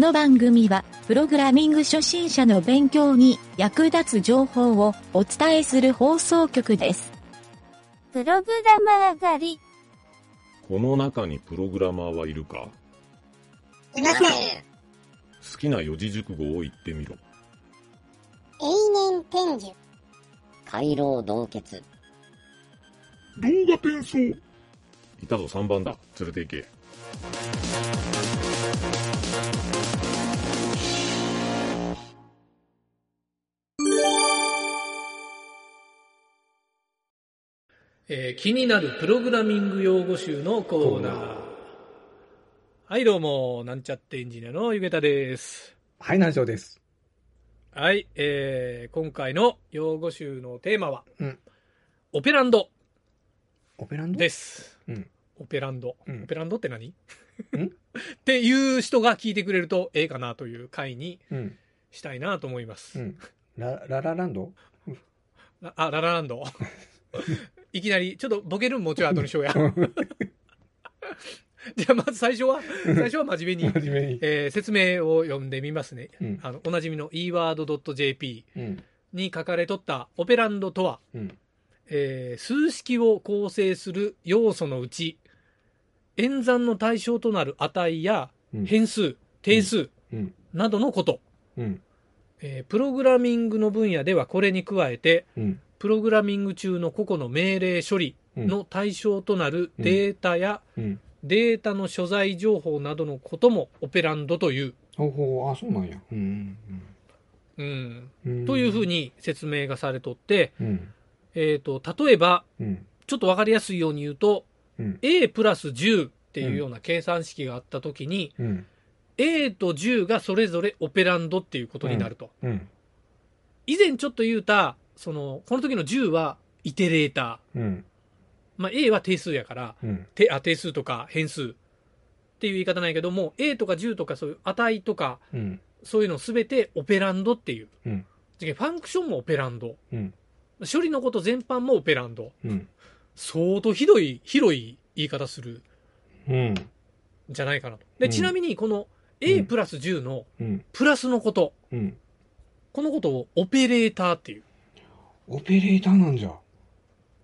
の番組は、プログラミング初心者の勉強に役立つ情報をお伝えする放送局です。プログラマー狩り。この中にプログラマーはいるか？いません。好きな四字熟語を言ってみろ。永年天寿。回廊洞穴。動画転送いたぞ3番だ。連れて行け。えー気になるプログラミング用語集のコーナー。はい、どうも、なんちゃってエンジニアのゆげたです。はい、南條です。はい、えー今回の用語集のテーマは、うんオペランドオペランド？です。うん。オペランド。うんオペランドって何？ん？っていう人が聞いてくれるとええかなという回にうん。したいなと思います。うん。ラララランド？ラあ、ララランド。いきなり、ちょっとボケるんもうちょい後にしようや。じゃあまず最初は、最初は真面目に、真面目に。えー説明を読んでみますね。うん。あの、おなじみの eWord.jp うん。に書かれとったオペランドとは、うん。えー数式を構成する要素のうち、演算の対象となる値やうん。変数、定数うん。などのこと、うん。えープログラミングの分野ではこれに加えて、うん。プログラミング中の個々の命令処理の対象となるデータやうん。データの所在情報などのこともオペランドという、あ、そうなんや。うん。うん、うん。というふうに。に説明がされとって、うん。えっ、と、例えば、うん。ちょっとわかりやすいように言うと、うん。A プラス10っていうような計算式があったときに、うん。A と10がそれぞれオペランドっていうことになると。うん。以前ちょっと言うた、その、この時の10はイテレーター。うん。まあ、A は定数やから、うん。てあ定数とか変数っていう言い方なんやけども、A とか10とかそういう値とか、うん。そういうのすべてオペランドっていう。うん。ファンクションもオペランド。うん。処理のこと全般もオペランド。うん。相当ひどい、広い言い方するうん。んじゃないかなと。で、うんちなみにこの A プラス10のうん。プラスのこと、うん。このことをオペレーターっていう。オペレーターなんじゃ。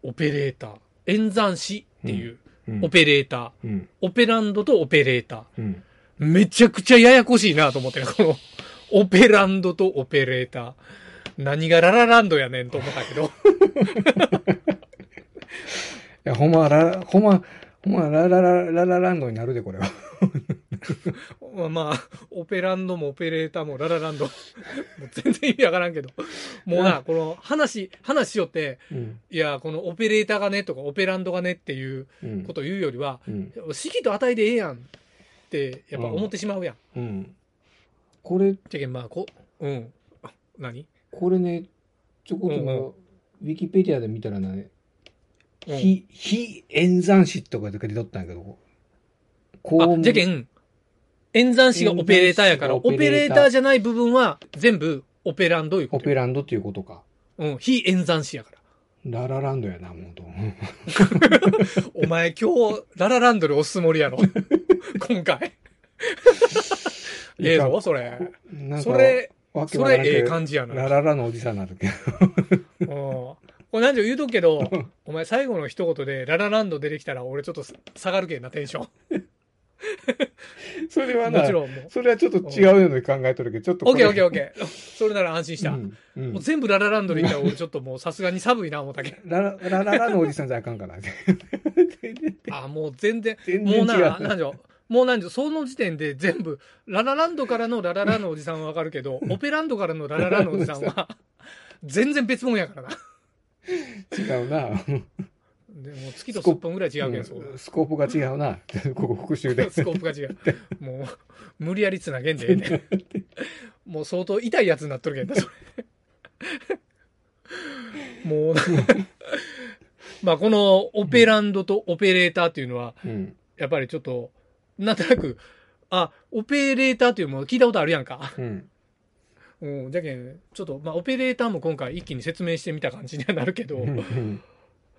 オペレーター。演算子っていううん。オペレーター。うん。オペランドとオペレーター。うん。めちゃくちゃややこしいなと思ってね、この、オペランドとオペレーター。何がララランドやねんと思ったけど。いや、ほんま、ラ、ほんま、ほんま、ラララララランドになるで、これは。まあ、オペランドもオペレーターもララランド。も う全然意味わからんけど。もうな、この話、話しよって、うん。いや、このオペレーターがねとかオペランドがねっていううん。ことを言うよりは、うん。式と値でええやんって、やっぱ思ってしまうやん。うん。これ、じゃけん、まあ、こ、うん。あ何？これね、ちょこっとまあうんうウィキペディアで見たらね、うん非、非演算子とかで出とったんやけど、こあ、じゃけん、演算子がオペレーターやから、オペレーターじゃない部分は全部オペランドいうこオとよ。ペランドっていうことか。うん、非演算子やから。ララランドやな、もうと。お前今日、ララランドで押すつもりやろ。今回。ええぞ、それ。それ、それええ感じやな。うん。ラララのおじさんになるけど。これ何で言うとくけど、お前最後の一言でララランド出てきたら俺ちょっと下がるけんな、テンション。それはなもち、ろん。それはちょっと違うように考えとるけど、ちょっとオッケーオッケーオッー。ケー。それなら安心した。もうんうんう全部ララランドで言ったら俺ちょっともうさすがに寒いな思ったけど。ラララララのおじさんじゃあかんかな。あ、もう全然、全然違うもうな、なんじゃ、もうなんじゃ、その時点で全部、ララランドからのラララのおじさんはわかるけど、オペランドからのラララのおじさんは、全然別物やからな。違うな。でも月とすっぽんぐらい違うけん、そう。スコープが違うな。ここ復習で。スコープが違う。もう、無理やりつなげんでええねん。もう相当痛いやつになっとるけんな、それ。もう、まあこのオペランドとオペレーターっていうのは、うん。やっぱりちょっと、なんとなく、あ、オペレーターっていうもの聞いたことあるやんか。うん。うん、じゃけん、ちょっと、まあ、オペレーターも今回一気に説明してみた感じにはなるけど、うん。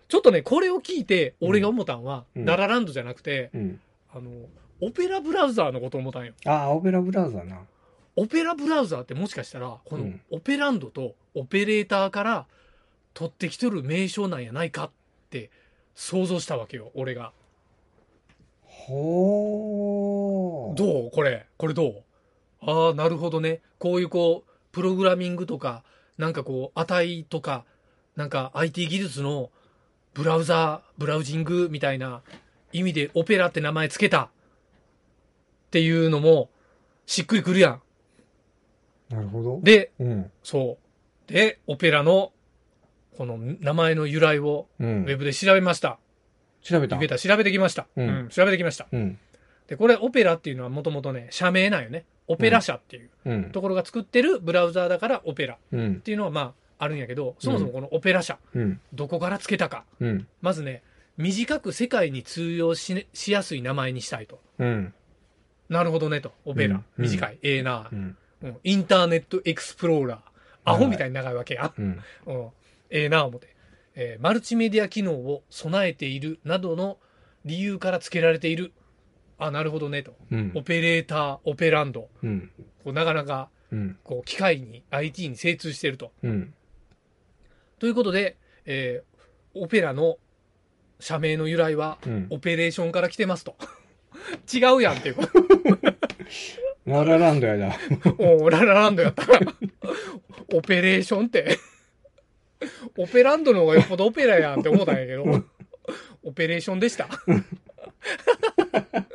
ちょっとね、これを聞いて、俺が思ったんは、うんララランドじゃなくて、うん。あの、オペラブラウザーのこと思ったんよ。ああ、オペラブラウザな。オペラブラウザーってもしかしたら、このうんオペランドとオペレーターから取ってきとる名称なんやないかって想像したわけよ、俺が。ほー。どう？これ。これどう？ああ、なるほどね。こういうこう、プログラミングとか、なんかこう、値とか、なんか IT 技術のブラウザー、ブラウジングみたいな意味でオペラって名前つけたっていうのもしっくりくるやん。なるほど。で、うん。そう。で、オペラのこの名前の由来をうんウェ。ブで調べました。調べた？調べてきました。ううんん、調べてきました。うん。で、これオペラっていうのはもともとね、社名なんよね。オペラ社っていううん。ところが作ってるブラウザーだからオペラっうん。ていうのはまああるんやけど、そもそもこのオペラ社、うん。どこからつけたか。うん。まずね、短く世界に通用し,、しやすい名前にしたいと。うん。なるほどねと。オペラ。うん短い。ええなインターネットエクスプローラー。アホみたいに長いわけや。ええな思って。えーマルチメディア機能を備えているなどの理由から付けられている。あ、なるほどねと。うんオ。ペレーター、オペランド。うん。こうなかなか、うん。こう、機械に、IT に精通していると。うん。ということで、えーオペラの社名の由来は、うん。オペレーションから来てますと。違うやんっていうこと。ララランドやだ。おうララランドやったら。オペレーションって。オペランドの方がよっぽどオペラやんって思ったんやけど、オペレーションでした。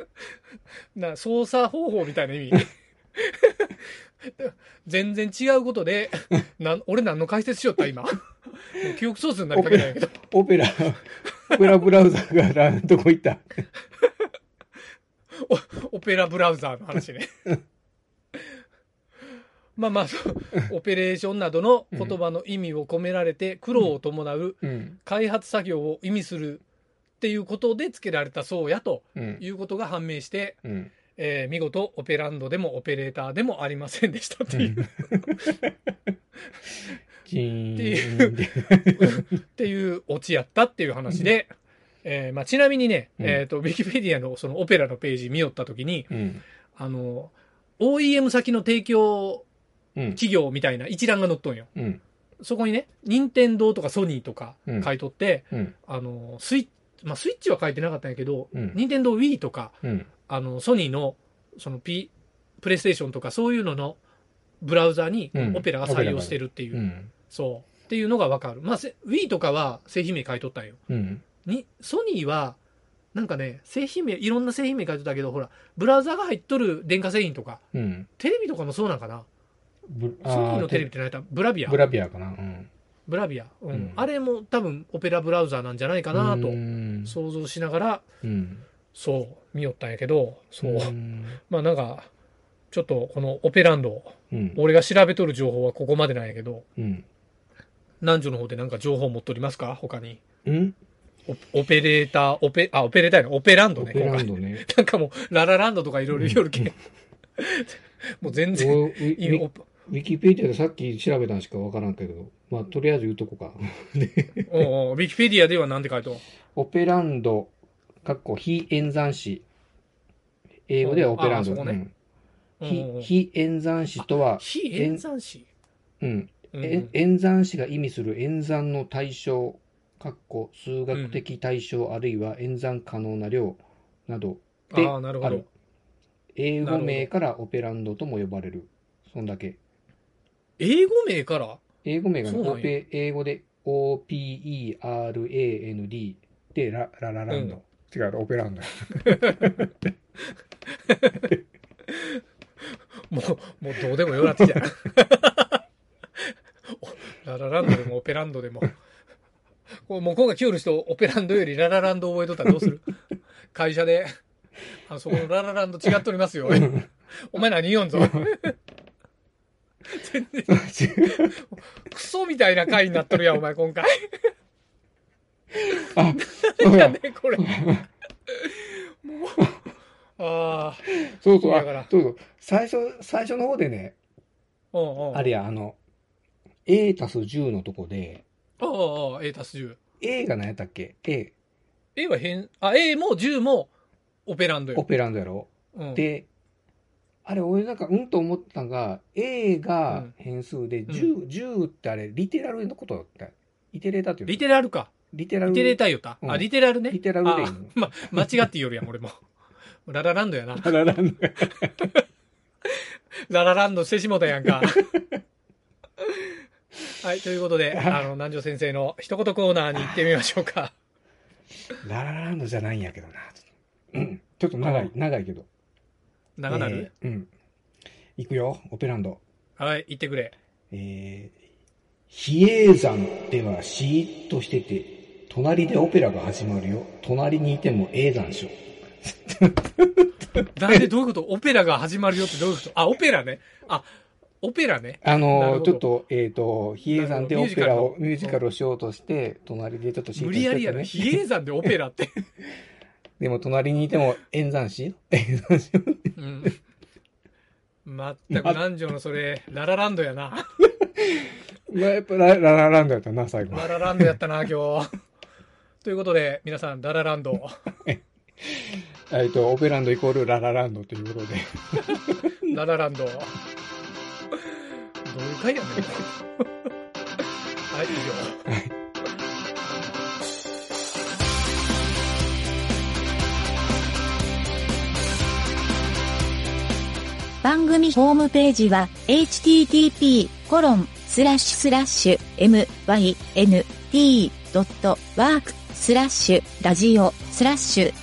な操作方法みたいな意味。全然違うことで、なん俺何の解説しよった今。記憶喪失になりかけたんやけど。オペラ、オペラブラウザがラどこ行った？オペラブラウザーの話ね。まあまあオペレーションなどの言葉の意味を込められて苦労を伴ううん。開発作業を意味するっていうことで付けられたそうやとうん。いうことが判明して、うん。えー見事オペランドでもオペレーターでもありませんでしたっていう、チーンっていうっていうオチやったっていう話で、えーまあ、ちなみにね、うんえっ、と、ウィキペディアのそのオペラのページ見よったときに、うん。あの、OEM 先の提供うん。企業みたいな一覧が載っとんよ。うん。そこにね、任天堂とかソニーとかうん書いとって、うん。あの、スイッチ、まあ、スイッチは書いてなかったんやけど、うん任天堂 Wii とか、うん。あの、ソニーの、その P、プレイステーションとかそういうののブラウザにうんオペラが採用してるっていう、うん。そう。っていうのがわかる。まあ、せ Wii とかは製品名書いとったんよ。うん。に、ソニーは、なんかね、製品名、いろんな製品名書いてたけど、ほら、ブラウザが入っとる電化製品とか、うん。テレビとかもそうなんかな。ブソニーのテレビって何やった？ブラビアブラビアかな？うん。ブラビア、うんうんあれも多分オペラブラウザーなんじゃないかなとうん。想像しながらうん。そう見よったんやけどそう、ん。まあなんかちょっとこのオペランドうん。俺が調べとる情報はここまでなんやけどうん。南女の方でなんか情報持っとりますか？他に。うん？オオペレーターオペあオペレーターやなオペランドオペランドね。なんかもうララランドとかいろいろ言おるけん。もう全然おウィウィキペディアでさっき調べたんしかわからんけど、まあ、とりあえず言うとこか。おうおうウィキペディアではなんて書いとん オペランド、かっこ非演算子。英語ではオペランド。ね。非非演算子とは、非演算子うん、うんえ演算子が意味する演算の対象、かっこ数学的対象、あるいは演算可能な量などでああなるほど。英語名からオペランドとも呼ばれる。そんだけ。英語名から？英語名がね、オペ英語で OPERAND でラララランド。違う、オペランド。もう、もうどうでもよなってきた。ララランドでもオペランドでも。これもう今回来よる人、オペランドよりララランド覚えとったらどうする？会社で、あそこのララランド違っとりますよ。お前何言おんぞ。全然、クソみたいな回になっとるやん、お前今回。あ、そうやね、これ。もう、ああ、そうそう、だからあそうそう。最初、最初の方でね、うんうん。あれや、あの、A たす10のとこで、ああ、ああ、A 足す10。A が何やったっけ ?A、A は変、あ、A も10もオペランドよ。オペランドやろうん、で、あれ、俺なんか、うんと思ったのが、A が変数で、ん10、10ってあれ、リテラルのことだった。リテレーターっていうのリテラルか。リテラル。リテレーター言った。うんあ、リテラルね。リテラルでいいのあま、間違って言うやん、俺も。ララランドやな。ララランドララランドしてしもたやんか。はい、ということで、あの、南條先生の一言コーナーに行ってみましょうか。ララランドじゃないんやけどな。うんちょっと長い、長いけど。長なる、えーうん。行くよ、オペランド。はい、言ってくれ。えー、比叡山ではシーッとしてて、隣でオペラが始まるよ。隣にいても永山しょ。なんでどういうこと？オペラが始まるよってどういうこと？あ、オペラね。あ、オペラね。あのちょっと、えっ、と、比叡山でオペラを、ミミュージカルをしようとして、隣でちょっとシーッ無としてて、ね。理やりやな。比叡山でオペラって。でも隣にいても延山しよ。延山しよ。うん。全く南條のそれ、ララランドやな。まあ、やっぱラララランドやったな、最後。ララランドやったな、今日。ということで、皆さん、ララランド。えっと、オペランドイコールララランドということで。ララランド。どういう回やねん。はい、以上。番組ホームページは http:// mynt.work スラッシュラジオスラッシュ